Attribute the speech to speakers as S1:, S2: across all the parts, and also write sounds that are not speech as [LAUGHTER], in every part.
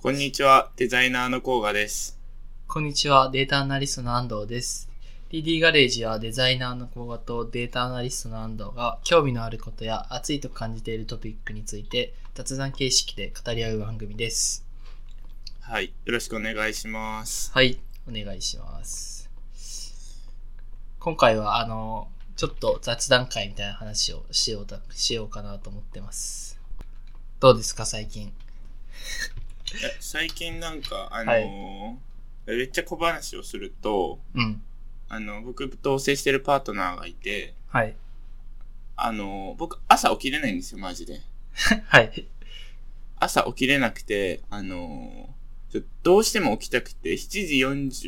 S1: こんにちは、デザイナーの甲賀です。
S2: こんにちは、データアナリストの安藤です。DD ガレージはデザイナーの甲賀とデータアナリストの安藤が興味のあることや熱いと感じているトピックについて雑談形式で語り合う番組です。
S1: はい、よろしくお願いします。
S2: はい、お願いします。今回はあの、ちょっと雑談会みたいな話をしようとしようかなと思ってます。どうですか、最近？
S1: 最近なんか、あの
S2: はい
S1: ーめっちゃ小話をすると、
S2: うん。
S1: あの、僕同棲してるパートナーがいて、
S2: はい。
S1: あのー僕朝起きれないんですよ、マジで。[LAUGHS]
S2: はい。
S1: 朝起きれなくて、あのーどうしても起きたくて、7時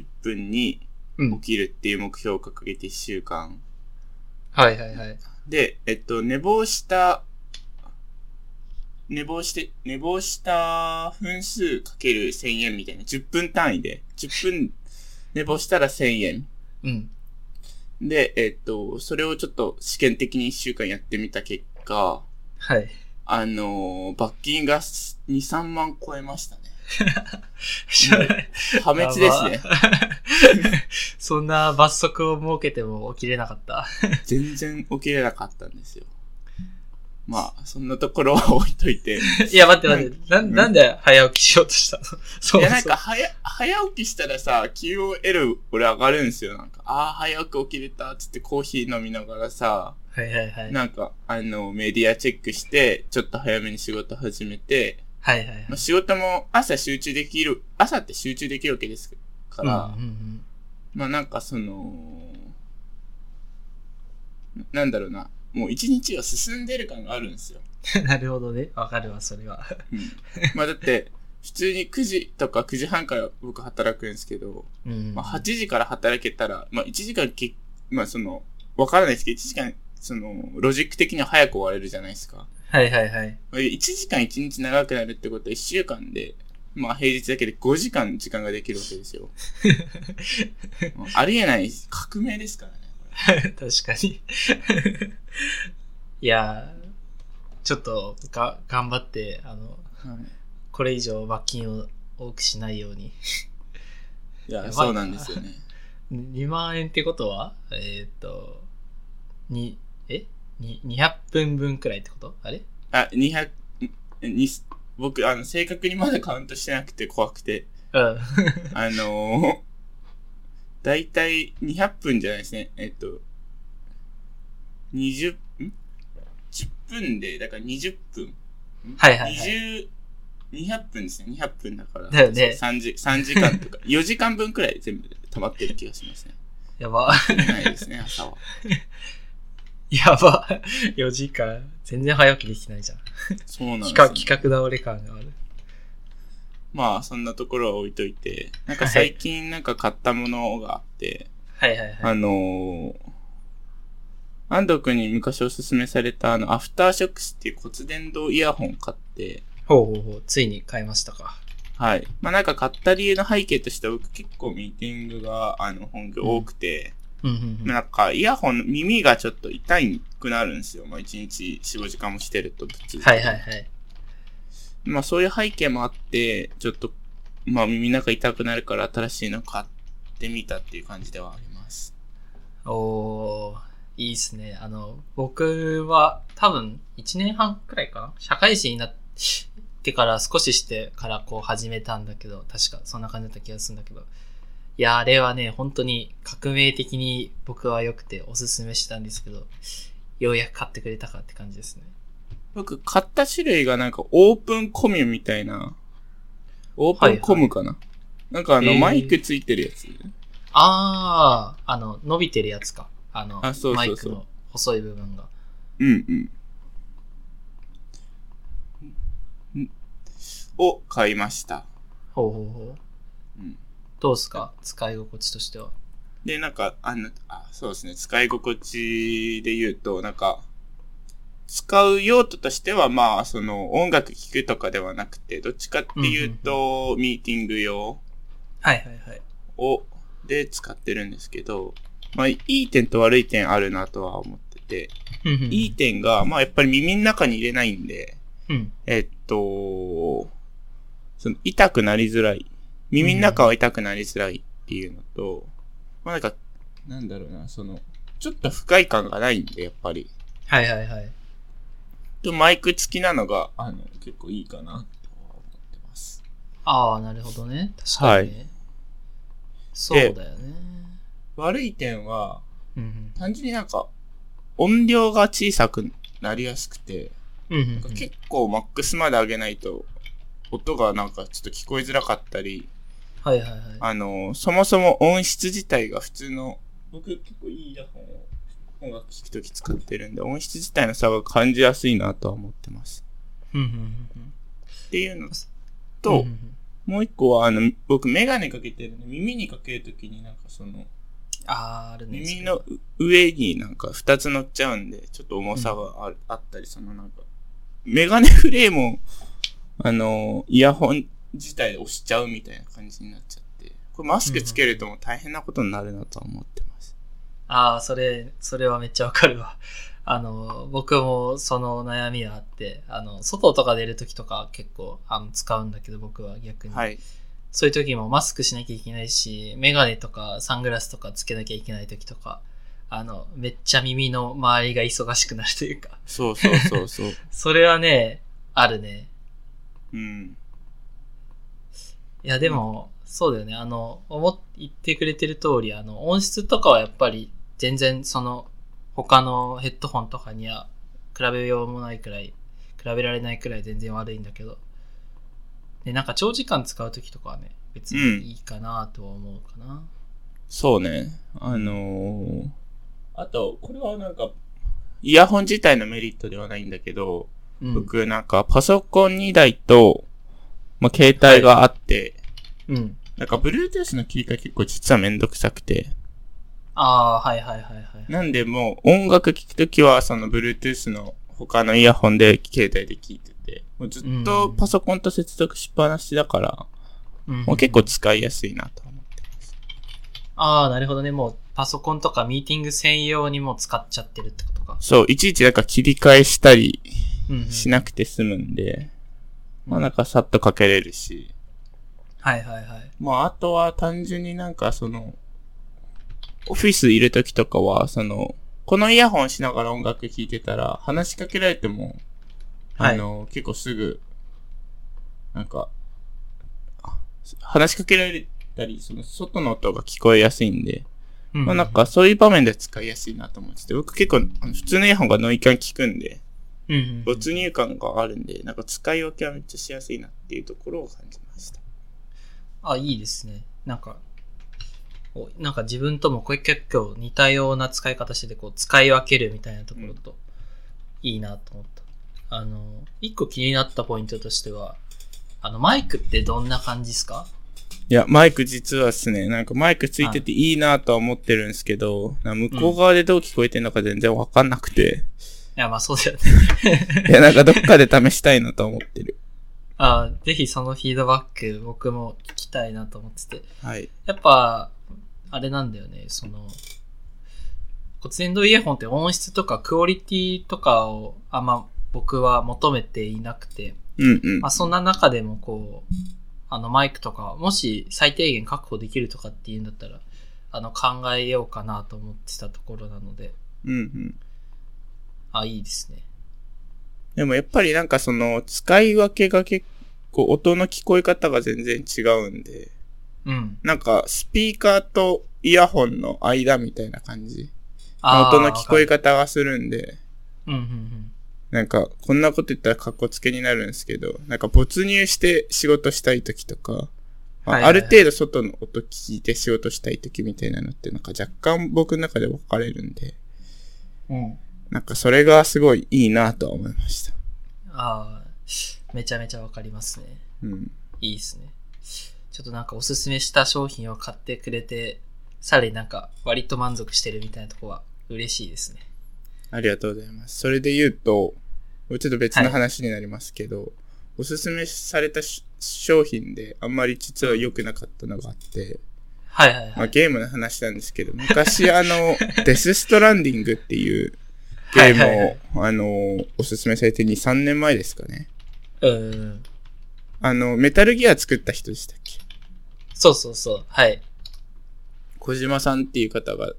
S1: 40分に
S2: うん。
S1: 起きるっていう目標を掲げて1週間。
S2: はいはいはい。
S1: で、えっと、寝坊した、寝坊して、寝坊した分数かける1000円みたいな、10分単位で、10分寝坊したら1000円。
S2: うん。
S1: で、えっと、それをちょっと試験的に1週間やってみた結果、
S2: はい。
S1: あのー罰金が2、3万超えましたね。[LAUGHS] 破滅ですね。[LAUGHS]
S2: そんな罰則を設けても起きれなかった。
S1: 全然起きれなかったんですよ。まあ、そんなところは置いといて。[LAUGHS]
S2: いや、待って待って。な、なんで早起きしようとしたの？[LAUGHS] そう
S1: いや、なんか、早、早起きしたらさ、QOL 俺上がるんですよ。なんか、ああ、早く起きれた、つってコーヒー飲みながらさ、
S2: はいはいはい。
S1: なんか、あの、メディアチェックして、ちょっと早めに仕事始めて、
S2: はいはいはい
S1: まあ、。仕事も朝集中できる、朝って集中できるわけですから、
S2: うんうん
S1: まあなんかその、なんだろうな、もう一日が進んでる感があるんですよ。
S2: うん、なるほどね。わかるわ、それは。
S1: うん。[LAUGHS] まあだって、普通に9時とか9時半から僕働くんですけど、
S2: うん。
S1: まあ、8時から働けたら、まあ、1時間け、まあ、その、わからないですけど、1時間、その、ロジック的には早く終われるじゃないですか。
S2: はいはいはい。
S1: まあ1時間1日長くなるってことは1週間で、まあ、平日だけで5時間時間ができるわけですよ。[LAUGHS] ありえない革命ですからね、こ [LAUGHS]
S2: 確かに。[LAUGHS] いやー、ちょっとが、頑張って、あの、
S1: れ。はい。
S2: これ以上罰金を多くしないように。
S1: いや、そうなんですよね。
S2: 2万円ってことはえーっと、に、え？に ?200 分分くらいってこと？あれ？
S1: あ、200、に、僕、あの、正確にまだカウントしてなくて怖くて。
S2: うん。
S1: あのー、だいたい200分じゃないですね。えっと、20、ん ?10 分で、だから20分。ん
S2: はいはいはい
S1: 20、200分ですね。200分だから。
S2: だよね
S1: 3時、3時間とか、[LAUGHS] 4時間分くらい全部で溜まってる気がしますね。
S2: やば。
S1: ないですね、朝は。[LAUGHS]
S2: やば。4時間。全然早起きできてないじゃん。
S1: そうなんです
S2: 企
S1: よ、
S2: 画、企画倒れ感がある。
S1: まあ、そんなところは置いといて、なんか最近なんか買ったものがあって、
S2: はいはいはい。
S1: あのー、安藤くんに昔おすすめされたあの、アフターショックスっていう骨伝導イヤホン買って、
S2: ほうほうほう。ついに買いましたか。
S1: はい。まあなんか買った理由の背景としては僕結構ミーティングが、あの、本業多くて、
S2: うん。
S1: なんかイヤホン、耳がちょっと痛いくなるんですよ。まあ1日4、5時間もしてるとぶっつ
S2: はいはいはい。
S1: まあそういう背景もあって、ちょっと、まあ耳の中痛くなるから新しいの買ってみたっていう感じではあります。
S2: おー、いいっすね。あの、僕は多分1年半くらいかな？社会人になってから少ししてからこう始めたんだけど、確かそんな感じだった気がするんだけど。いや、あれはね、本当に革命的に僕は良くておすすめしたんですけど、ようやく買ってくれたかって感じですね。
S1: 僕買った種類がなんかオープンコミュみたいな、オープンコムかな、なんかあの
S2: えー
S1: マイクついてるやつ。
S2: あー、あの、伸びてるやつか。あの、
S1: あそうそうそう
S2: マイクの細い部分が。
S1: うんうん。んを買いました。
S2: ほうほうほう。
S1: うん
S2: どうすか？使い心地としては。
S1: で、なんか、あの、あ、そうですね、使い心地で言うと、なんか、使う用途としては、まあ、その、音楽聴くとかではなくて、どっちかっていうと、ミーティング用
S2: はいはいはい。
S1: を、で使ってるんですけど、まあ、いい点と悪い点あるなとは思ってて、いい点が、まあ、やっぱり耳の中に入れないんで、
S2: うん。
S1: えっと、その痛くなりづらい。耳の中は痛くなりづらいっていうのと、まあなんか、なんだろうな、その、ちょっと不快感がないんで、やっぱり。
S2: はいはいはい。
S1: と、マイク付きなのが、あの、結構いいかな、とは思ってます。
S2: ああ、なるほどね。確かにね。そうだよね。
S1: 悪い点は、
S2: うんうん。
S1: 単純になんか、音量が小さくなりやすくて、
S2: うんうんうん
S1: なんか結構マックスまで上げないと、音がなんかちょっと聞こえづらかったり、
S2: はいはいはい。
S1: あの、そもそも音質自体が普通の、僕結構いいイヤホンを音楽聴くとき使ってるんで、音質自体の差が感じやすいなとは思ってます。
S2: うんうんうんうん
S1: っていうの
S2: うん
S1: と、
S2: うんうん
S1: もう一個は、あの、僕メガネかけてるんで、耳にかけるときになんかその、
S2: ああ、あるね。
S1: 耳の上になんか二つ乗っちゃうんで、ちょっと重さがあ,、あったり、そのなんか、メガネフレームを、あの、イヤホン自体で押しちゃうみたいな感じになっちゃって、これマスクつけるともう大変なことになるなとは思ってます。
S2: ああ、それ、それはめっちゃわかるわ。[LAUGHS] あの、僕もその悩みはあって、あの、外とか出るときとか結構、あの、使うんだけど、僕は逆に。
S1: はい。
S2: そういう時もマスクしなきゃいけないし、メガネとかサングラスとかつけなきゃいけない時とか、あの、めっちゃ耳の周りが忙しくなるというか、
S1: そうそうそうそう。[LAUGHS]
S2: それはね、あるね。
S1: うん。
S2: いや、でも、そうだよね。あの、思っ、言ってくれてる通り、あの、音質とかはやっぱり、全然その、他のヘッドホンとかには、比べようもないくらい、比べられないくらい全然悪いんだけど、で、なんか長時間使う時とかはね、別にいいかなとは思うかな。
S1: そうね。あのー、あと、これはなんか、イヤホン自体のメリットではないんだけど、
S2: うん。
S1: 僕なんかパソコン2台と、まあ、携帯があって、
S2: うん。
S1: なんか Bluetooth の切り替え結構実はめんどくさくて、
S2: ああ、はいはいはいはい。
S1: なんでもう音楽聴くときはその Bluetooth の他のイヤホンで携帯で聴いてて、もうずっとパソコンと接続しっぱなしだから、
S2: うん
S1: もう結構使いやすいなと思ってます。
S2: ああ、なるほどね。もうパソコンとかミーティング専用にも使っちゃってるってことか。
S1: そう、いちいちなんか切り替えしたり
S2: うん、うん。
S1: しなくて済むんで、まあ
S2: うん
S1: なんかさっとかけれるし、
S2: はいはいはい。
S1: まああとは単純になんかその、オフィスいるときとかは、その、このイヤホンしながら音楽聴いてたら、話しかけられても、あの、結構すぐ、なんか、あ話しかけられたり、その、外の音が聞こえやすいんで、
S2: うん
S1: まあなんかそういう場面で使いやすいなと思ってて、僕結構、あの普通のイヤホンがノイキャン聞くんで、
S2: うんうんうん、
S1: 没入感があるんで、なんか使い分けはめっちゃしやすいなっていうところを感じました。
S2: あ、いいですね。なんか、おなんか自分ともこれ結構似たような使い方してて、こう、使い分けるみたいなところと、いいなと思った。あの、一個気になったポイントとしては、あの、マイクってどんな感じですか？
S1: いや、マイク実はですね、なんかマイクついてていいなとは思ってるんですけど、向こう側でどう聞こえてるのか全然わかんなくて、
S2: いや、まあそうだよね。[LAUGHS]
S1: いや、なんかどっかで試したいなと思ってる。
S2: あぜひそのフィードバック僕も聞きたいなと思ってて。
S1: はい。
S2: やっぱ、あれなんだよね、その、骨伝導イヤホンって音質とかクオリティとかをあんま僕は求めていなくて、
S1: うんうん
S2: まあそんな中でもこう、あのマイクとか、もし最低限確保できるとかっていうんだったら、あの考えようかなと思ってたところなので、
S1: うんうん。
S2: あ、いいですね。
S1: でもやっぱりなんかその、使い分けが結構音の聞こえ方が全然違うんで、
S2: うん。
S1: なんかスピーカーとイヤホンの間みたいな感じ。音の聞こえ方がするんで、
S2: るうんうんうん。
S1: なんか、こんなこと言ったら格好つけになるんですけど、なんか没入して仕事したい時とか、まあ
S2: はいはいはい
S1: ある程度外の音聞いて仕事したい時みたいなのってなんか若干僕の中で分かれるんで、
S2: うん。
S1: なんかそれがすごいいいなとは思いました。
S2: ああ、めちゃめちゃわかりますね。
S1: うん。
S2: いいですね。ちょっとなんかおすすめした商品を買ってくれて、さらになんか割と満足してるみたいなとこは嬉しいですね。
S1: ありがとうございます。それで言うと、ちょっと別の話になりますけど、おすすめされたし商品であんまり実は良くなかったのがあって、
S2: はいはい
S1: まあ、
S2: はい。
S1: ゲームの話なんですけど、昔あの、[LAUGHS] デスストランディングっていうゲームを、
S2: はいはいはい
S1: あの、おすすめされて2、3年前ですかね。
S2: うん。
S1: あの、メタルギア作った人でした
S2: そうそうそう。はい。
S1: 小島さんっていう方が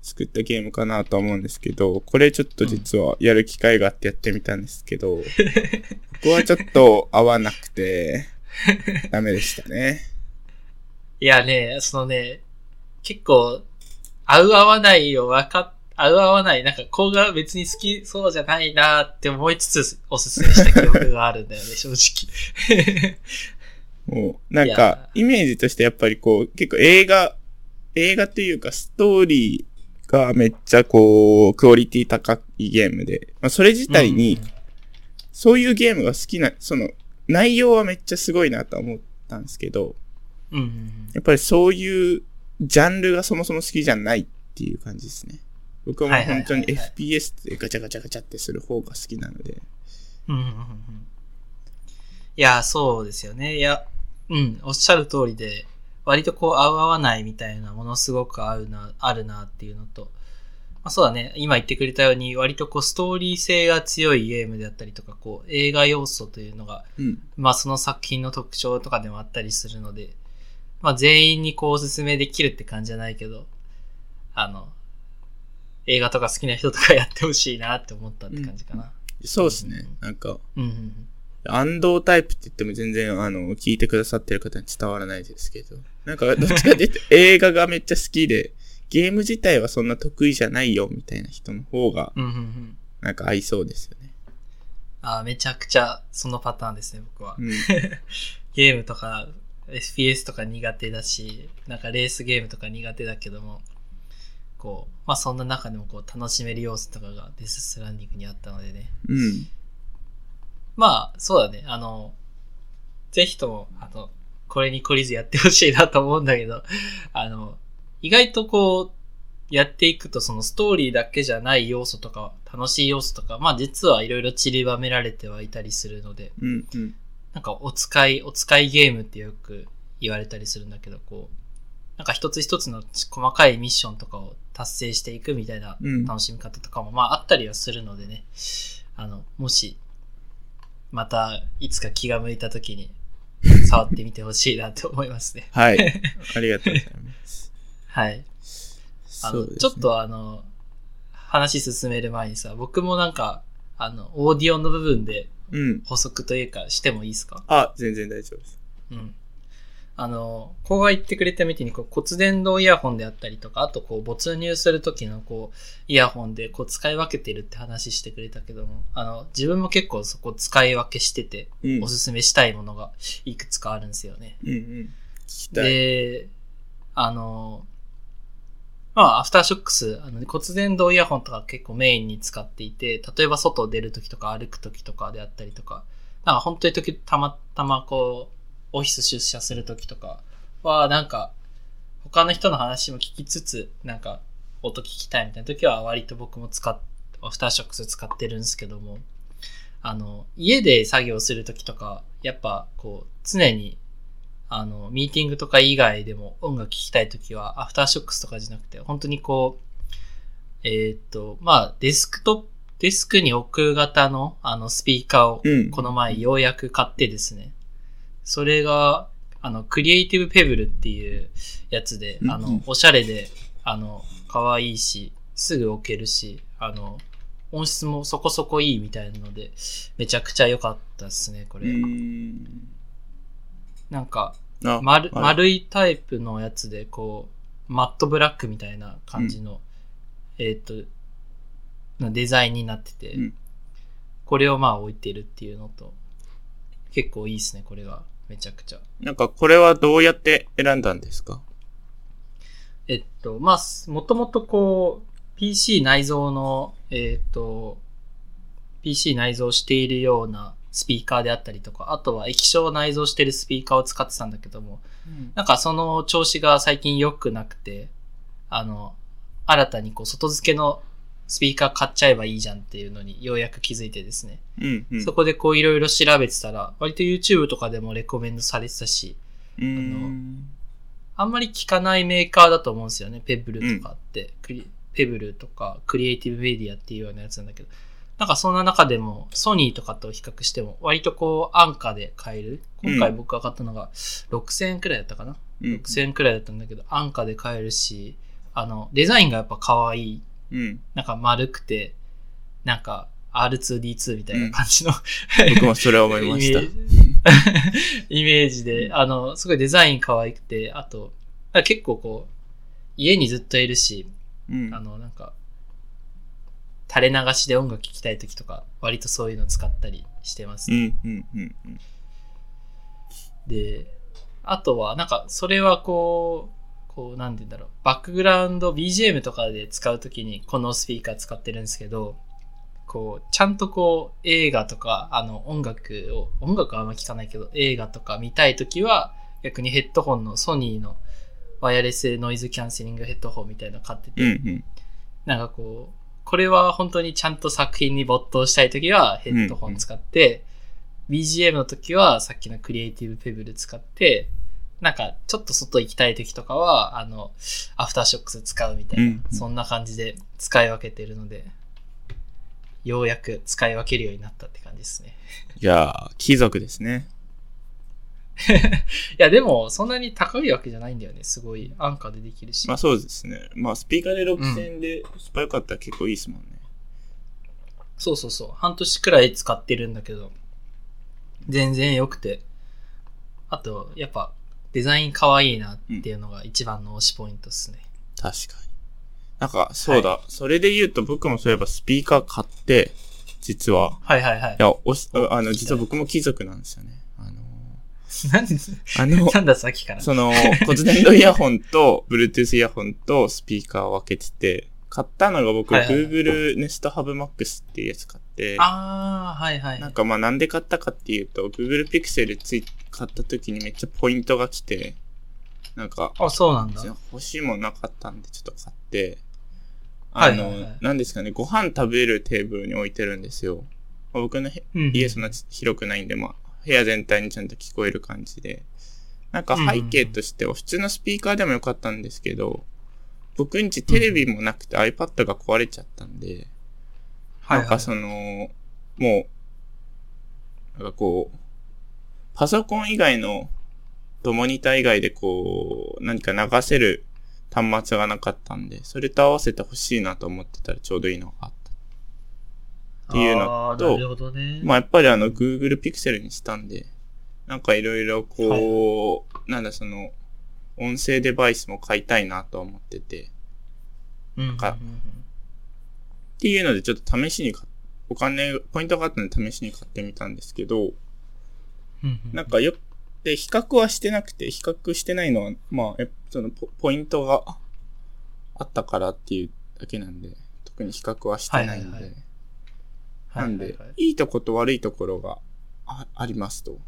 S1: 作ったゲームかなとは思うんですけど、これちょっと実はやる機会があってやってみたんですけど、[LAUGHS] 僕はちょっと合わなくて、ダメでしたね。
S2: いやね、そのね、結構、合う合わないを分かっ、合う合わない、なんか、こうが別に好きそうじゃないなって思いつつ、おすすめした記憶があるんだよね、正直。
S1: もう、なんか、イメージとしてやっぱりこう、結構映画、映画というかストーリーがめっちゃこう、クオリティ高いゲームで、まあそれ自体に、そういうゲームが好きな、その、内容はめっちゃすごいなとは思ったんですけど、
S2: うん。
S1: やっぱりそういうジャンルがそもそも好きじゃないっていう感じですね。僕はもう本当に FPS でガチャガチャガチャってする方が好きなので。
S2: うんうんうんうんいや、そうですよね。いや、うん、おっしゃる通りで、割とこう、合う合わないみたいな、ものすごく合うな、あるなっていうのと、まあ、そうだね、今言ってくれたように、割とこう、ストーリー性が強いゲームであったりとか、こう、映画要素というのが、
S1: うん。
S2: まあ、その作品の特徴とかでもあったりするので、まあ、全員にこう、おすすめできるって感じじゃないけど、あの、映画とか好きな人とかやってほしいなって思ったって感じかな。
S1: そうですね。なんか、
S2: うん、うん、うん。
S1: 安動タイプって言っても全然、あの、聞いてくださってる方に伝わらないですけど。なんか、どっちかっていうと映画がめっちゃ好きで、ゲーム自体はそんな得意じゃないよみたいな人の方が。なんか合いそうですよね。
S2: あーめちゃくちゃそのパターンですね、僕は
S1: う。ん。[LAUGHS]
S2: ゲームとか、FPS とか苦手だし、なんかレースゲームとか苦手だけども、こう、まあそんな中でもこう楽しめる要素とかがデスストランディングにあったのでね。
S1: うん。
S2: まあ、そうだね、あの、ぜひとも、あの、これに懲りずやってほしいなと思うんだけど、[LAUGHS] あの、意外とこう、やっていくとそのストーリーだけじゃない要素とか、楽しい要素とか、まあ実はいろいろ散りばめられてはいたりするので、
S1: うん。うん。
S2: なんかお使い、お使いゲームってよく言われたりするんだけど、こう、なんか一つ一つの細かいミッションとかを達成していくみたいな
S1: うん
S2: 楽しみ方とかも、まああったりはするのでね、あの、もし、またいつか気が向いた時に [LAUGHS] 触ってみてほしいなと思いますね。
S1: はい。[LAUGHS] ありがとうございます。
S2: はい。あの、
S1: ね
S2: ちょっ、とあの、話進める前にさ、僕もなんか、あの、オーディオの部分で
S1: うん。
S2: 補足というかしてもいいですか？
S1: あ、全然大丈夫です。
S2: うん。あの、こうが言ってくれたみたいに、こう骨伝導イヤホンであったりとか、あとこう没入するときのこう、イヤホンでこう使い分けてるって話してくれたけども、あの、自分も結構そこ使い分けしてて、
S1: うん。
S2: おすすめしたいものがいくつかあるんですよね。
S1: うんうん。
S2: で、あの、まあ、アフターショックス、あの骨伝導イヤホンとか結構メインに使っていて、例えば外出るときとか歩くときとかであったりとか、なんか本当に時たまたまこう、オフィス出社するときとかは、なんか、他の人の話も聞きつつ、なんか、音聞きたいみたいな時は割と僕も使っ、アフターショックス使ってるんですけども、あの、家で作業するときとか、やっぱこう、常にあの、ミーティングとか以外でも音楽聴きたいときは、アフターショックスとかじゃなくて、本当にこう、えーっと、まあ、デスクトップ、デスクに置く型の、あの、スピーカーを、
S1: うん。
S2: この前ようやく買ってですね。それが、あの、クリエイティブペブルっていうやつで、あ
S1: うんうん。
S2: の、おしゃれで、あの、可愛いし、すぐ置けるし、あの、音質もそこそこいいみたいなので、めちゃくちゃ良かったですね、こ
S1: う
S2: れ。なんか、
S1: あ
S2: 丸
S1: はい。
S2: 丸いタイプのやつで、こう、マットブラックみたいな感じの、えーっと、のデザインになってて、
S1: うん。
S2: これをまあ置いてるっていうのと、結構いいですね、これが。めちゃくちゃ。
S1: なんかこれはどうやって選んだんですか？
S2: えっと、まあ、すもともとこう、PC 内蔵の、えっと、PC 内蔵しているようなスピーカーであったりとか、あとは液晶を内蔵しているスピーカーを使ってたんだけども、なんかその調子が最近良くなくて、あの、新たにこう外付けのスピーカー買っちゃえばいいじゃんっていうのにようやく気づいてですね。
S1: うんうん。
S2: そこでこういろいろ調べてたら、割と YouTube とかでもレコメンドされてたし、
S1: うーん。
S2: あんまり効かないメーカーだと思うんですよね。ペブルとかって。クリペブルとかクリエイティブメディアっていうようなやつなんだけど。なんかそんな中でも、ソニーとかと比較しても、割とこう、安価で買える。今回僕が買ったのが、6000円くらいだったかな。
S1: うん。
S2: 6000円くらいだったんだけど、安価で買えるし、あの、デザインがやっぱ可愛い。
S1: うん。
S2: なんか丸くて、なんか R2D2 みたいな感じの、
S1: 僕もそれは思いました
S2: イメ。[LAUGHS] ージで、あの、すごいデザイン可愛くて、あと、結構こう、家にずっといるし、
S1: うん
S2: あ。の、なんか、垂れ流しで音楽聴きたい時とか、割とそういうの使ったりしてます、
S1: うん。うん。うん。うん。
S2: で、あとは、なんか、それはこう、こう、なんて言うんだろう、バックグラウンド BGM とかで使うときに、このスピーカー使ってるんですけど、こう、ちゃんとこう、映画とか、あの、音楽を、音楽はあんま聞かないけど、映画とか見たいときは、逆にヘッドホンのソニーのワイヤレスノイズキャンセリングヘッドホンみたいなの買ってて、
S1: うん。うん。
S2: なんかこう、これは本当にちゃんと作品に没頭したいときはヘッドホン使って、BGM の時はさっきのクリエイティブペブル使って、なんかちょっと外行きたい時とかは、あの、アフターショックス使うみたいな、
S1: うん
S2: そんな感じで使い分けてるので、ようやく使い分けるようになったって感じですね。
S1: いやー、貴族ですね。[LAUGHS]
S2: いや、でもそんなに高いわけじゃないんだよね。すごい安価でできるし。
S1: まあそうですね。まあスピーカーで6000円でスパ良かったら結構いいですもんね。
S2: そうそうそう。半年くらい使ってるんだけど、全然良くて。あと、やっぱ、デザイン可愛いなっていうのが一番の推しポイントですね。
S1: 確かに。なんか、そうだ、それで言うと僕もそういえばスピーカー買って、実は。
S2: はいはいはい
S1: い。や、おし、
S2: お
S1: あの、実は僕も貴族なんですよね。あの
S2: なんで、
S1: ー、あの、
S2: なんださっきから。
S1: その、骨伝導イヤホンと、Bluetooth イヤホンとスピーカーを分けてて、買ったのが僕、
S2: はいはいはい
S1: Google Nest Hub Max っていうやつ買って、
S2: あー、はいはい。
S1: なんかまあなんで買ったかっていうと、Google Pixel つい、買った時にめっちゃポイントが来て、なんか、
S2: あ、そうなんだ。
S1: 欲しいもんなかったんでちょっと買って、あの、
S2: はいはいはい
S1: なんですかね、ご飯食べるテーブルに置いてるんですよ。まあ僕のへ
S2: うん
S1: 家そんな広くないんで、まあ、部屋全体にちゃんと聞こえる感じで。なんか背景としては普通のスピーカーでもよかったんですけど、僕んちテレビもなくて iPad が壊れちゃったんで、
S2: はいはい
S1: なんかその、もう、なんかこう、パソコン以外の、とモニター以外でこう、何か流せる端末がなかったんで、それと合わせて欲しいなと思ってたらちょうどいいのがあった。っていうのと
S2: ね。
S1: まあやっぱりあの Google Pixel にしたんで、なんかいろいろこう、なんだその、音声デバイスも買いたいなと思ってて、
S2: うん
S1: かっていうのでちょっと試しにお金、ポイントがあったので試しに買ってみたんですけど、なんかよ、で、比較はしてなくて、比較してないのは、まあ、えそのポ、ポイントがあったからっていうだけなんで、特に比較はしてないんで、なんで、
S2: はい。はい
S1: とこと悪いところがあありますと。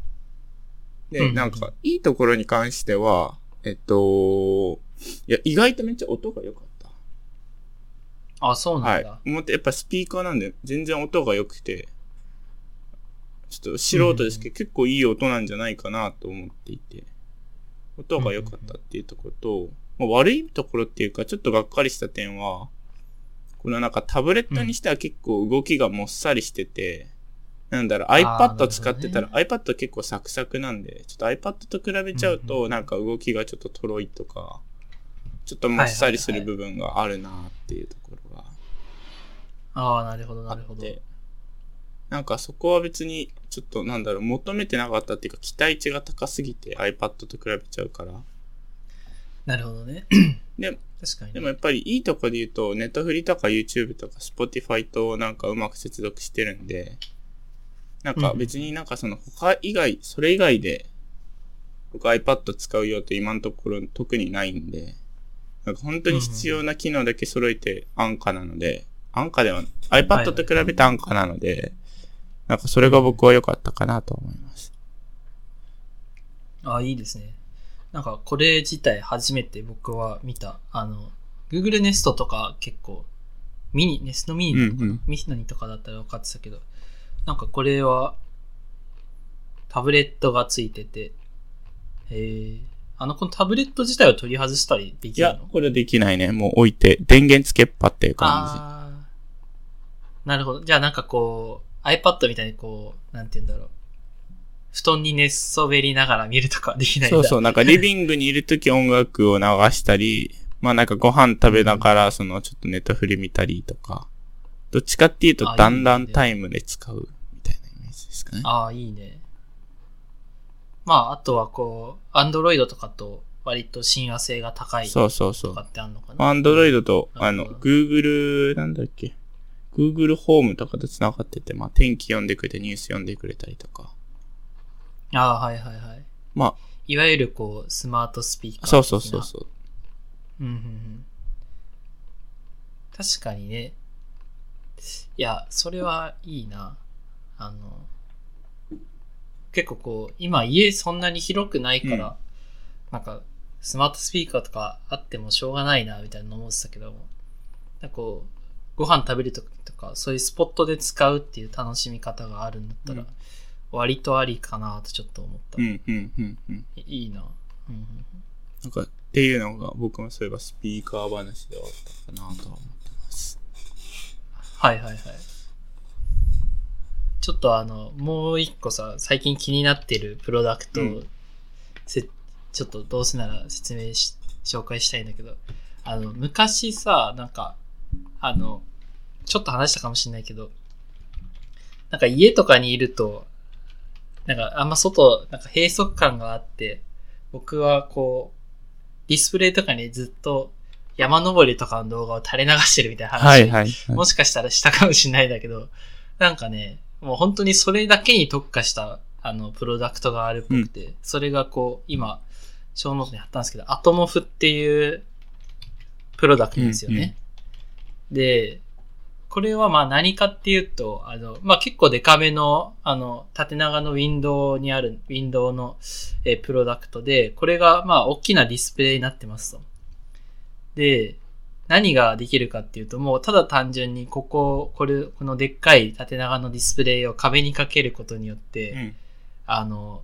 S1: で、なんか、いいところに関しては、えっと、いや、意外とめっちゃ音が良かった。
S2: あ、そうな
S1: はい
S2: んだ。。
S1: 思って、やっぱスピーカーなんで、全然音が良くて、ちょっと素人ですけど、結構いい音なんじゃないかなと思っていて、音が良かったっていうところと、まあ、悪いところっていうか、ちょっとがっかりした点は、このなんかタブレットにしては結構動きがもっさりしてて、なんだろう、iPad
S2: ど
S1: 使ってたら、iPad 結構サクサクなんで、ちょっと iPad と比べちゃうと、なんか動きがちょっととろいとか、ちょっともっさりする部分があるなっていうところが
S2: ああ、なるほど、
S1: あ
S2: なるほど。
S1: って、なんかそこは別に、ちょっとなんだろう、求めてなかったっていうか、期待値が高すぎて iPad と比べちゃうから。
S2: なるほどね。
S1: で
S2: 確かにね。
S1: でもやっぱりいいとこで言うと、ネットフリとか YouTube とか Spotify となんかうまく接続してるんで、なんか別になんかその他以外、それ以外で、僕 iPad 使うよと今のところ特にないんで、なんか本当に必要な機能だけ揃えて安価なので、安価では、iPad と比べて安価なので、なんかそれが僕は良かったかなと思います。
S2: あ、いいですね。なんか、これ自体初めて僕は見た。あの、Google Nest とか結構、ミニ、Nest ミニとか、
S1: うんうん
S2: ミニとかだったら分かってたけど、なんかこれは、タブレットがついてて、へえ、あの、このタブレット自体を取り外したりで
S1: いや
S2: きるの、
S1: これできないね。もう置いて、電源つけっぱっていう感
S2: ああー、なるほど。じゃあなんかこう、iPad みたいにこう、なんて言うんだろう。布団に寝そべりながら見るとかできない
S1: そうそう、なんかリビングにいるとき音楽を流したり、まあなんかご飯食べながら、そのちょっとネットフリ見たりとか、どっちかっていうと
S2: あ
S1: だんだんタイムで使うですかね。
S2: ああ、いいね。まあ、あとはこう、Android とかと割と親和性が高い
S1: そうそうそう
S2: とか。ってあるのかな
S1: アンドロイドと、あの、Google、なんだっけ。Google ホームとかと繋がってて、まあ天気読んでくれてニュース読んでくれたりとか。
S2: ああ、はいはいはい。
S1: ま
S2: いわゆるこう、スマートスピーカー
S1: あ、
S2: 的な。
S1: そうそうそうそう。
S2: うんうんうん。確かにね。いや、それはいいな。あの、結構こう、今家そんなに広くないから、
S1: うん
S2: なんか、スマートスピーカーとかあってもしょうがないな、みたいなの思ってたけども、なんかこう、ご飯食べるときとか、そういうスポットで使うっていう楽しみ方があるんだったら、
S1: うん
S2: 割とありかなとちょっと思った。
S1: うん、うん、うん、うん。
S2: いいな。うんうんうん
S1: なんか、っていうのが、僕もそういえばスピーカー話ではあったかなとは思ってます。
S2: はいはいはい。ちょっとあの、もう一個さ、最近気になってるプロダクトを、
S1: うん
S2: せちょっとどうせなら説明し、紹介したいんだけど、あの、昔さ、なんか、あの、ちょっと話したかもしれないけど、なんか家とかにいると、なんかあんま外、なんか閉塞感があって、僕はこう、ディスプレイとかにずっと山登りとかの動画を垂れ流してるみたいな話を
S1: はい、はい。
S2: もしかしたらしたかもしれないんだけど、なんかね、もう本当にそれだけに特化した、あの、プロダクトがあるっぽくて、それがこう、今、ショーノートに貼ったんですけど、 Atmoph っていうプロダクトですよね。で、これはまあ何かっていうと、あの、まあ結構デカめの、あの、縦長のウィンドウにある、ウィンドウの、えープロダクトで、これがまあ大きなディスプレイになってますと。で、何ができるかっていうと、もうただ単純にここ、これ、このでっかい縦長のディスプレイを壁にかけることによって、
S1: うん。
S2: あの、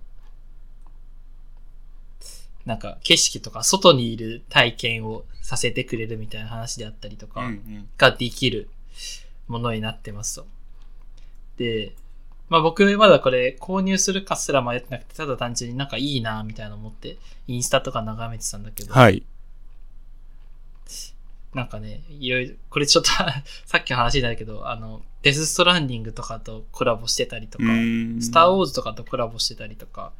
S2: なんか景色とか外にいる体験をさせてくれるみたいな話であったりとか。ができるものになってますと。で、まあ僕まだこれ購入するかすら迷ってなくて、ただ単純になんかいいなみたいなの思って、インスタとか眺めてたんだけど、
S1: はい。
S2: なんかね、いろいろ、これちょっと [LAUGHS] さっきの話だけど、あの、デスストランディングとかとコラボしてたりとか、スターウォーズとかとコラボしてたりとか、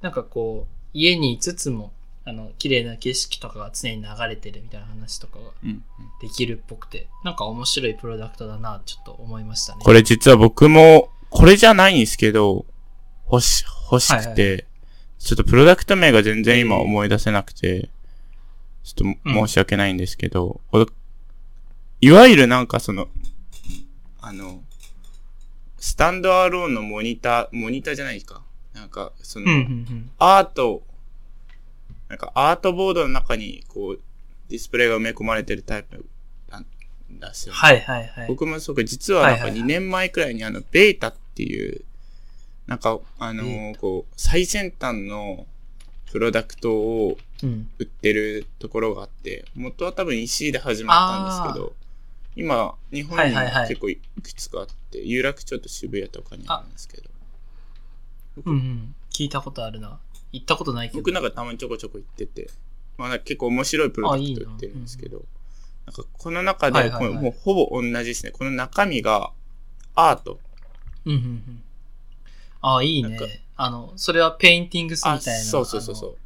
S2: なんかこう、家にいつつも、あの、綺麗な景色とかが常に流れてるみたいな話とかが
S1: うんうん。
S2: できるっぽくて、なんか面白いプロダクトだな、ちょっと思いましたね。
S1: これ実は僕も、これじゃないんですけど、欲し、欲しくて、
S2: はい。
S1: ちょっとプロダクト名が全然今思い出せなくて、ちょっと
S2: うん
S1: 申し訳ないんですけど、これいわゆるなんかその、あの、スタンドアローンのモニター、モニターじゃないか。なんか、その、
S2: うん、うん、うん。
S1: アート、なんかアートボードの中にこう、ディスプレイが埋め込まれてるタイプなんですよ、ね。
S2: はい、はい、はい。
S1: 僕もそうか、実はなんか
S2: はいはいはい
S1: 2年前くらいにあの、ベータっていう、なんか、あの
S2: ベ
S1: ーこう、最先端のプロダクトを
S2: うん。
S1: 売ってるところがあって、元は多分 EC で始まったんですけど、今、日本に結構いくつかあって、有楽町と渋谷とかにあるんですけど、
S2: うん、うん。聞いたことあるな。行ったことないけど。
S1: 僕なんかたまにちょこちょこ行ってて、まあ結構面白いプロダク
S2: あいいな
S1: ト売ってるんですけど、なんかこの中で、もうほぼ同じですね。この中身がアート。
S2: うん、うん、うん。あ、いいね。あの、それは paintings み
S1: あ、
S2: たいな。
S1: そうそうそうそう。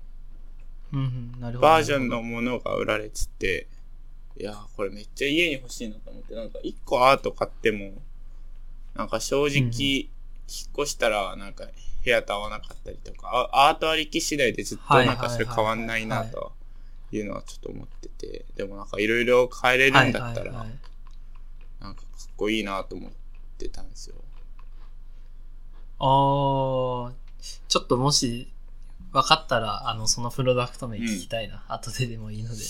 S2: う。うん、うん、なるほど。
S1: バージョンのものが売られてて、いやー、これめっちゃ家に欲しいなと思って、なんか一個アート買っても、なんか正直、
S2: うん
S1: 引っ越したら、なんか部屋と合わなかったりとか、あアートありき次第でずっとなんかそれ変わんないなというのはちょっと思ってて、でもなんかいろいろ変えれるんだったら、なんかかっこいいなと思ってたんですよ。
S2: あーちょっともし分かったら、あの、そのプロダクト名聞きたいな。後ででもいいので。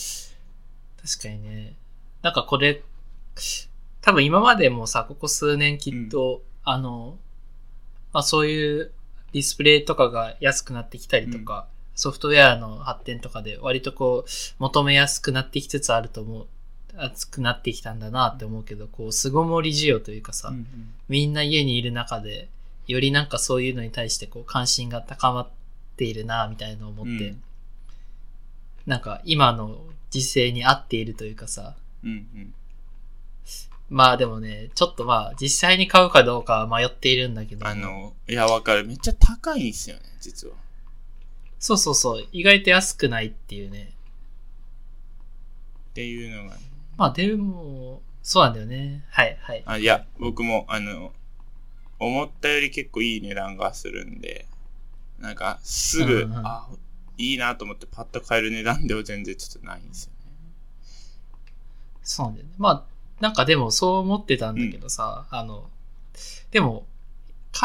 S2: 確かにね。なんかこれ、多分今までもさ、ここ数年きっと、あの、まあそういうディスプレイとかが安くなってきたりとか、ソフトウェアの発展とかで割とこう、求めやすくなってきつつあると思うん暑くなってきたんだなって思うけど、こう、巣ごもり需要というかさ、
S1: うん
S2: みんな家にいる中で、よりなんかそういうのに対してこう関心が高まっているな、みたいなのを思って、
S1: うん
S2: なんか今の時勢に合っているというかさ、
S1: うんうん
S2: まあでもね、ちょっとまあ実際に買うかどうかは迷っているんだけど、
S1: あの、いや、わかる。めっちゃ高いんですよね、実は。
S2: そうそうそう、意外と安くないっていうね。
S1: っていうのが、
S2: まあでも、そうなんだよね。はいはい。
S1: あいや、僕も、あの、思ったより結構いい値段がするんで、なんか、すぐ、
S2: うんうん
S1: あ、いいなと思ってパッと買える値段では全然ちょっとないんですよね。
S2: そうなんだよね。まあ、なんかでもそう思ってたんだけどさ、あの、でも、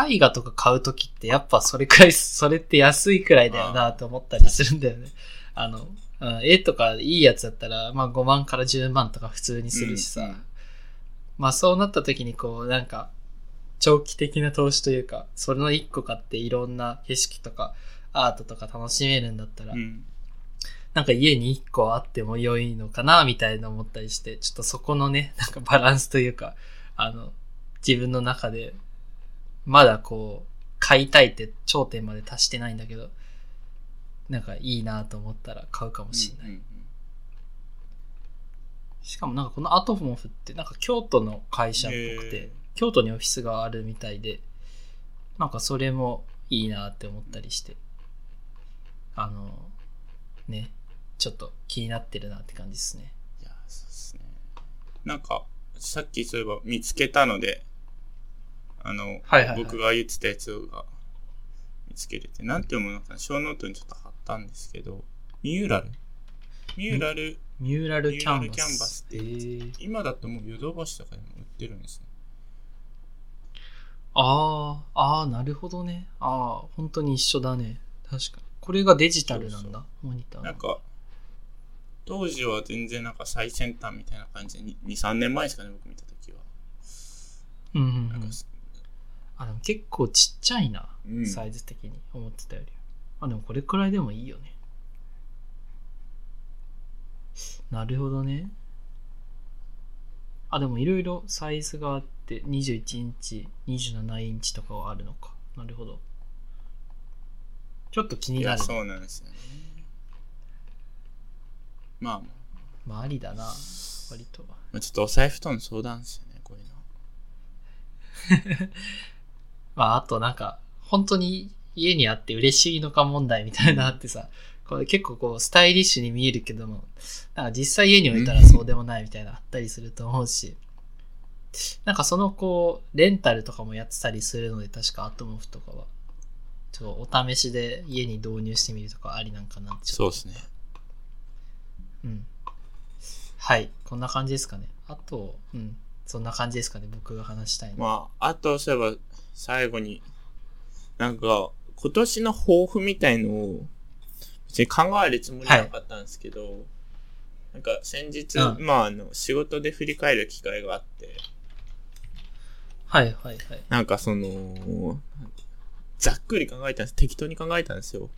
S2: 絵画とか買うときってやっぱそれくらい、それって安いくらいだよなと思ったりするんだよね。あの、うん絵とかいいやつだったら、まあ5万から10万とか普通にするしさ、
S1: うんうん
S2: まあそうなった時にこう、なんか、長期的な投資というか、それの一個買っていろんな景色とか、アートとか楽しめるんだったら、
S1: うん。
S2: なんか家に一個あっても良いのかな、みたいな思ったりして、ちょっとそこのね、[LAUGHS] なんかバランスというか、あの、自分の中で、まだこう、買いたいって頂点まで達してないんだけど、なんかいいなと思ったら買うかもしれない。
S1: うんうん
S2: しかもなんかこのアトモフってなんか京都の会社っぽく
S1: へ
S2: て
S1: ー、
S2: 京都にオフィスがあるみたいで、なんかそれもいいなって思ったりして、あの、ね、ちょっと気になってるなって感じですね。
S1: いや、そうですね。なんか、さっきそういえば見つけたので、あの、
S2: はいはいはい
S1: 僕が言ってたやつが見つけれて、なんて読むのかな、ショーノートにちょっと貼ったんですけど、 Meural Meural、Meural Canvas。って
S2: えー
S1: 今だともうヨドバシとかでも売ってるんですね。
S2: ああ、ああ、なるほどね。ああ、本当に一緒だね。確かに。これがデジタルなんだ、モニターの。
S1: なんか、当時は全然なんか最先端みたいな感じで、2、3年前ですかね、僕見た時は。
S2: うんうんうんあ、でも結構ちっちゃいな、
S1: うん
S2: サイズ的に思ってたより。あ、でもこれくらいでもいいよね。なるほどね。あ、でもいろいろサイズがあって、21インチ、27インチとかはあるのか。なるほど。ちょっと気になる、
S1: そう
S2: ね。
S1: なんですよね。まあまあ、
S2: まあありだな、割と。
S1: まあ、ちょっとお財布との相談ですよね、こういうの。[LAUGHS]
S2: まあ、あとなんか、本当に家にあって嬉しいのか問題みたいなってさ、これ結構こう、スタイリッシュに見えるけども、なんか実際家に置いたらそうでもないみたいなあったりすると思うし、なんかそのこう、レンタルとかもやってたりするので、確かアトモフとかは、ちょっとお試しで家に導入してみるとかありなんかなって
S1: そうですね。
S2: うん。はい、こんな感じですかね。あと、うん、そんな感じですかね、僕が話したいの。
S1: まあ、あと、そういえば、最後に、なんか、今年の抱負みたいのを、別に考えるつもりなかったんですけど、なんか先日、
S2: うん
S1: まあ、あの、仕事で振り返る機会があって、
S2: はいはいはい。
S1: なんかその、ざっくり考えたんです。適当に考えたんですよ。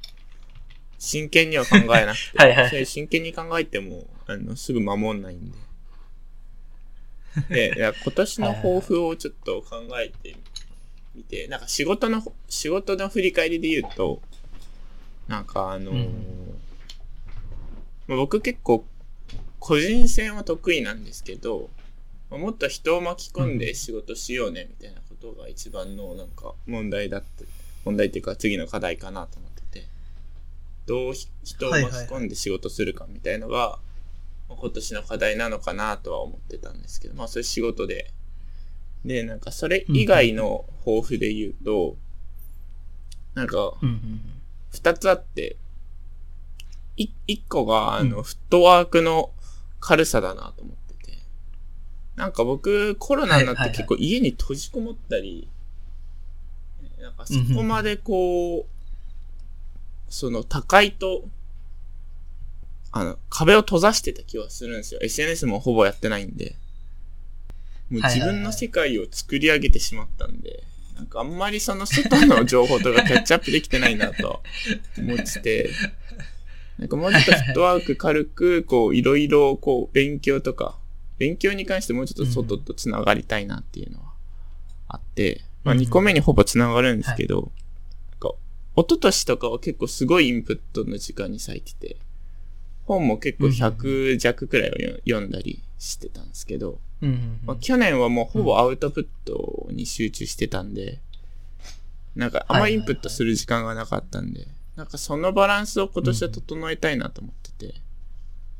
S1: 真剣には考えなくて。
S2: はいはい
S1: 真剣に考えても、あの、すぐ守んないんで。で、いや今年の抱負をちょっと考えてみて、なんか仕事の、仕事の振り返りで言うと、なんかあのー
S2: うん
S1: まあ僕結構個人戦は得意なんですけど、まあもっと人を巻き込んで仕事しようねみたいなことが一番のなんか問題だって、問題っていうか次の課題かなと思ってて、どうひ人を巻き込んで仕事するかみたいのが、まあ今年の課題なのかなとは思ってたんですけど、まあそれ仕事で。で、なんかそれ以外の抱負で言うと、なんか。二つあって、い一個が、あの、
S2: うん
S1: フットワークの軽さだなと思っ。なんか僕、コロナになって結構家に閉じこもったり、なんかそこまでこう、その高いと、あの、壁を閉ざしてた気はするんですよ。SNS もほぼやってないんで。もう自分の世界を作り上げてしまったんで、なんかあんまりその外の情報とか [LAUGHS] キャッチアップできてないなと思ってて、なんかもうちょっとフットワーク軽く、こう、いろいろ、こう、勉強とか、勉強に関してもうちょっと外とつながりたいなっていうのはあって、まあ2個目にほぼつながるんですけど、なんか、一昨年とかは結構すごいインプットの時間に割いてて、本も結構100弱くらいをよ読んだりしてたんですけど、まあ、去年はもうほぼアウトプットに集中してたんで、なんかあんまインプットする時間がなかったんで、なんかそのバランスを今年は整えたいなと思ってて、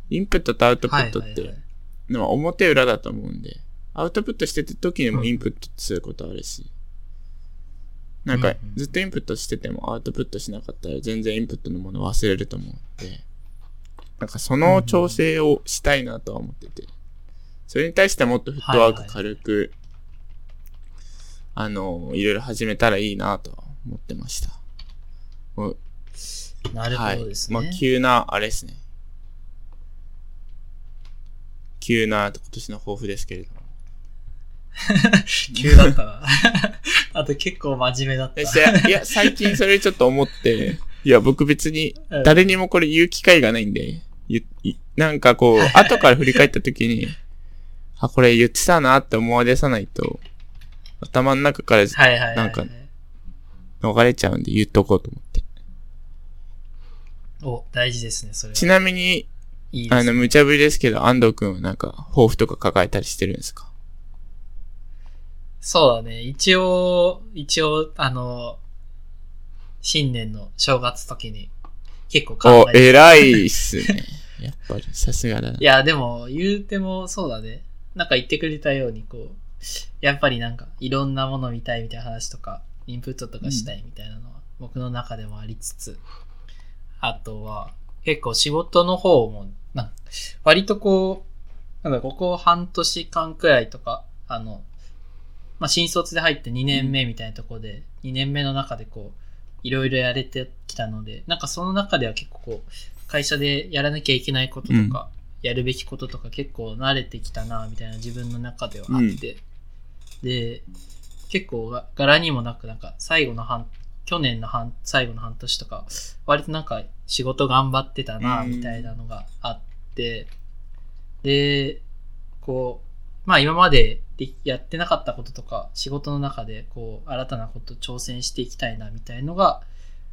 S1: インプットとアウトプットってまあ表裏だと思うんで、アウトプットしてた時にもインプットすることあるし、なんかずっとインプットしててもアウトプットしなかったら全然インプットのもの忘れると思うんで、なんかその調整をしたいなとは思ってて、それに対してもっとフットワーク軽く、あの、いろいろ始めたらいいなとは思ってました。
S2: なるほどですね。
S1: はい。まあ、急な、あれですね。急な今年の抱負ですけれども。[LAUGHS]
S2: 急だったな。[LAUGHS] あと結構真面目だった。
S1: いや、最近それちょっと思って、[LAUGHS] いや、僕別に
S2: うん
S1: 誰にもこれ言う機会がないんで、なんかこう、後から振り返った時に、あ、これ言ってたなって思い出さないと、頭の中から。なんか逃れちゃうんで言っとこうと思って。
S2: お、大事ですね、それは。
S1: ちなみに、
S2: いいです
S1: あの、無茶ぶりですけど、安藤くんはなんか、抱負とか抱えたりしてるんですか？
S2: そうだね。一応、一応、あの、新年の正月時に結構考
S1: お、
S2: えて。
S1: 偉いっすね。[LAUGHS] やっぱり、さすがだな。
S2: いや、でも、言うてもそうだね。なんか言ってくれたように、こう、やっぱりなんか、いろんなもの見たいみたいな話とか、インプットとかしたいみたいなのは、僕の中でもありつつ、あとは、結構仕事の方も、なん割とこう、なんかここ半年間くらいとか、あの、まあ、新卒で入って2年目みたいなところで、2年目の中でこう、いろいろやれてきたので、なんかその中では結構こう、会社でやらなきゃいけないこととか、やるべきこととか結構慣れてきたな、みたいな自分の中ではあって、で、結構が柄にもなく、なんか最後の半、去年の半、最後の半年とか、割となんか仕事頑張ってたな、
S1: うん
S2: みたいなのがあって、で、こう、まあ今まででやってなかったこととか、仕事の中でこう、新たなこと挑戦していきたいな、みたいのが、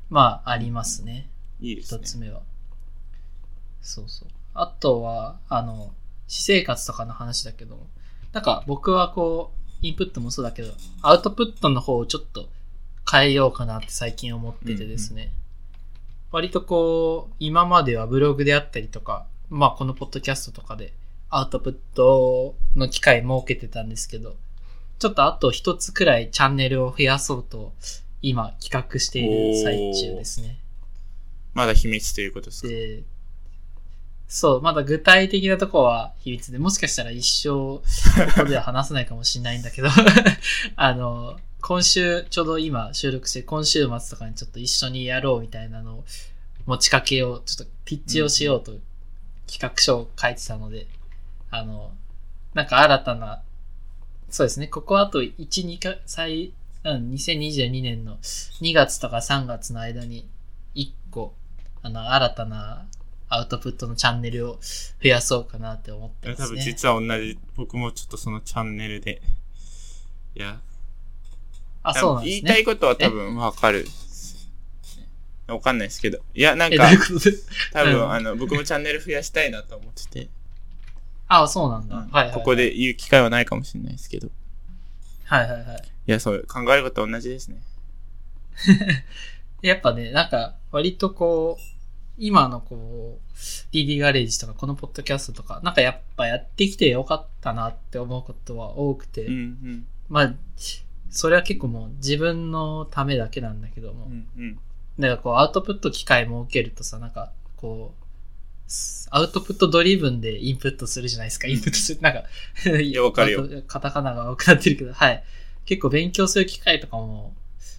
S2: まあありますね。
S1: いいですね。
S2: 一つ目は。そうそう。あとは、あの、私生活とかの話だけど、なんか僕はこう、インプットもそうだけど、アウトプットの方をちょっと変えようかなって最近思っててですね。割とこう、今まではブログであったりとか、まあこのポッドキャストとかでアウトプットの機会設けてたんですけど、ちょっとあと一つくらいチャンネルを増やそうと、今企画している最中ですね。
S1: まだ秘密ということですか？
S2: で、そう、まだ具体的なところは秘密で、もしかしたら一生、ここでは話せないかもしれないんだけど、[LAUGHS] あの、今週、ちょうど今収録して、今週末とかにちょっと一緒にやろうみたいなのを持ちかけよう、ちょっとピッチをしようと企画書を書いてたので、あの、なんか新たな、そうですね、ここあと1、2か、最、うん、2022年の2月とか3月の間に1個、あの、新たなアウトプットのチャンネルを増やそうかなって思ってますね。
S1: 多分実は同じ、僕もちょっとそのチャンネルで、いや、
S2: あ、そうなんですね。
S1: 言いたいことは多分わかる。わかんないですけど。いや、なんか多分、
S2: うん
S1: あの、僕もチャンネル増やしたいなと思ってて、
S2: あ、そうなんだ。
S1: うん
S2: はいはいはい。
S1: ここで言う機会はないかもしれないですけど。い
S2: はいはいはい。
S1: や、そう、考えることは同じですね。[LAUGHS]
S2: やっぱね、なんか、割とこう、今のこう、DD ガレージとか、このポッドキャストとか、なんかやっぱやってきてよかったなって思うことは多くて、
S1: うん、うん、
S2: まあ、それは結構もう自分のためだけなんだけども、
S1: うん、うん。
S2: だからこう、アウトプット機会設けるとさ、なんか、こう、アウトプットドリブンでインプットするじゃないですか。インプットする。なんか、[LAUGHS] い
S1: やわかるよ。
S2: カタカナが多くなってるけど、はい。結構勉強する機会とかも、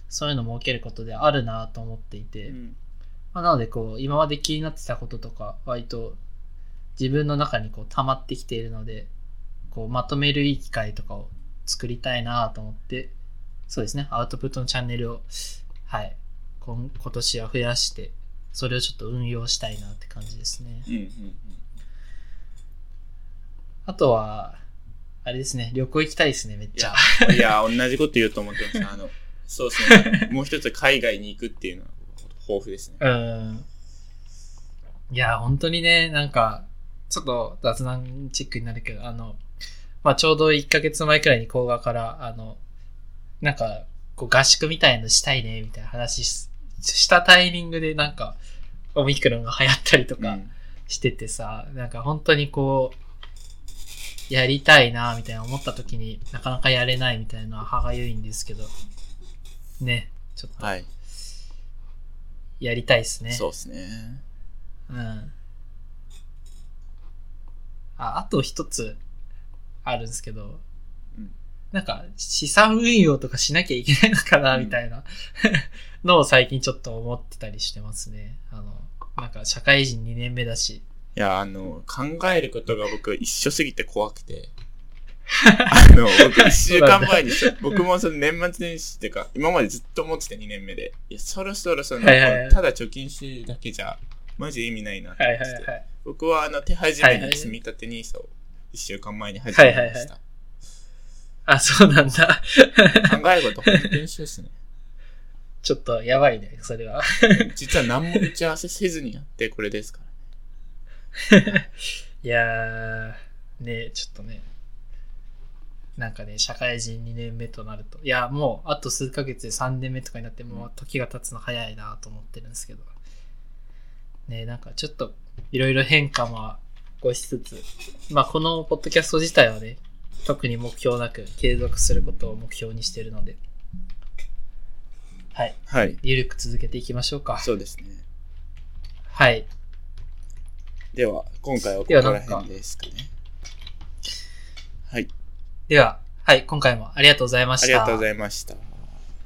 S2: そういうの設けることであるなと思っていて、
S1: うん
S2: まあ、なのでこう、今まで気になってたこととか、割と自分の中にこう溜まってきているので、こう、まとめるいい機会とかを作りたいなと思って、そうですね、アウトプットのチャンネルを、はい、今今年は増やして、それをちょっと運用したいなって感じですね。
S1: うん、うん。
S2: あとは、あれですね、旅行行きたいですね、めっちゃ。
S1: いや、同じこと言うと思ってます。あの、そうですね。もう一つ海外に行くっていうのは豊富ですね。
S2: うん。いや、本当にね、なんか、ちょっと雑談チックになるけど、あの、まあ、ちょうど1ヶ月前くらいに甲賀から、あの、なんか、こう合宿みたいのしたいね、みたいな話ししたタイミングで、なんか、オミクロンが流行ったりとか
S1: うん
S2: しててさ、なんか本当にこう、やりたいな、みたいな思った時になかなかやれないみたいなのは歯がゆいんですけど、ね、ちょっと
S1: はい。
S2: やりたいですね。
S1: そうですね。
S2: うん。あ、あと一つあるんですけど、
S1: うん
S2: なんか資産運用とかしなきゃいけないのかな、
S1: うん
S2: みたいな [LAUGHS] のを最近ちょっと思ってたりしてますね。あの、なんか社会人2年目だし。
S1: いや、あの、考えることが僕一緒すぎて怖くて。[LAUGHS] あの、僕一週間前に、僕もその年末年始っていうか、今までずっと思ってた2年目で、いや、そろそろその、
S2: はいはいはい
S1: ただ貯金してるだけじゃ、マジ意味ないなってってて、
S2: いはいはい。
S1: 僕はあの、手始めに積み立て NISA を一週間前に始めました。
S2: はいはいはいあ、そうなんだ。
S1: 考えること本当に一緒ですね。
S2: ちょっとやばいね、それは。
S1: 実は何も打ち合わせせずにやってこれですから。[LAUGHS]
S2: いやー、ねちょっとね。なんかね、社会人2年目となると。いや、もう、あと数ヶ月で3年目とかになって、もう時が経つの早いなと思ってるんですけど。ねなんかちょっと、いろいろ変化も起こしつつ、まあ、このポッドキャスト自体はね、特に目標なく継続することを目標にしてるので、はい。
S1: はい。
S2: ゆるく続けていきましょうか。
S1: そうですね。
S2: はい。
S1: では、今回はここら辺ですかね。はい。
S2: では、はい、今回もありがとうございました。
S1: ありがとうございました。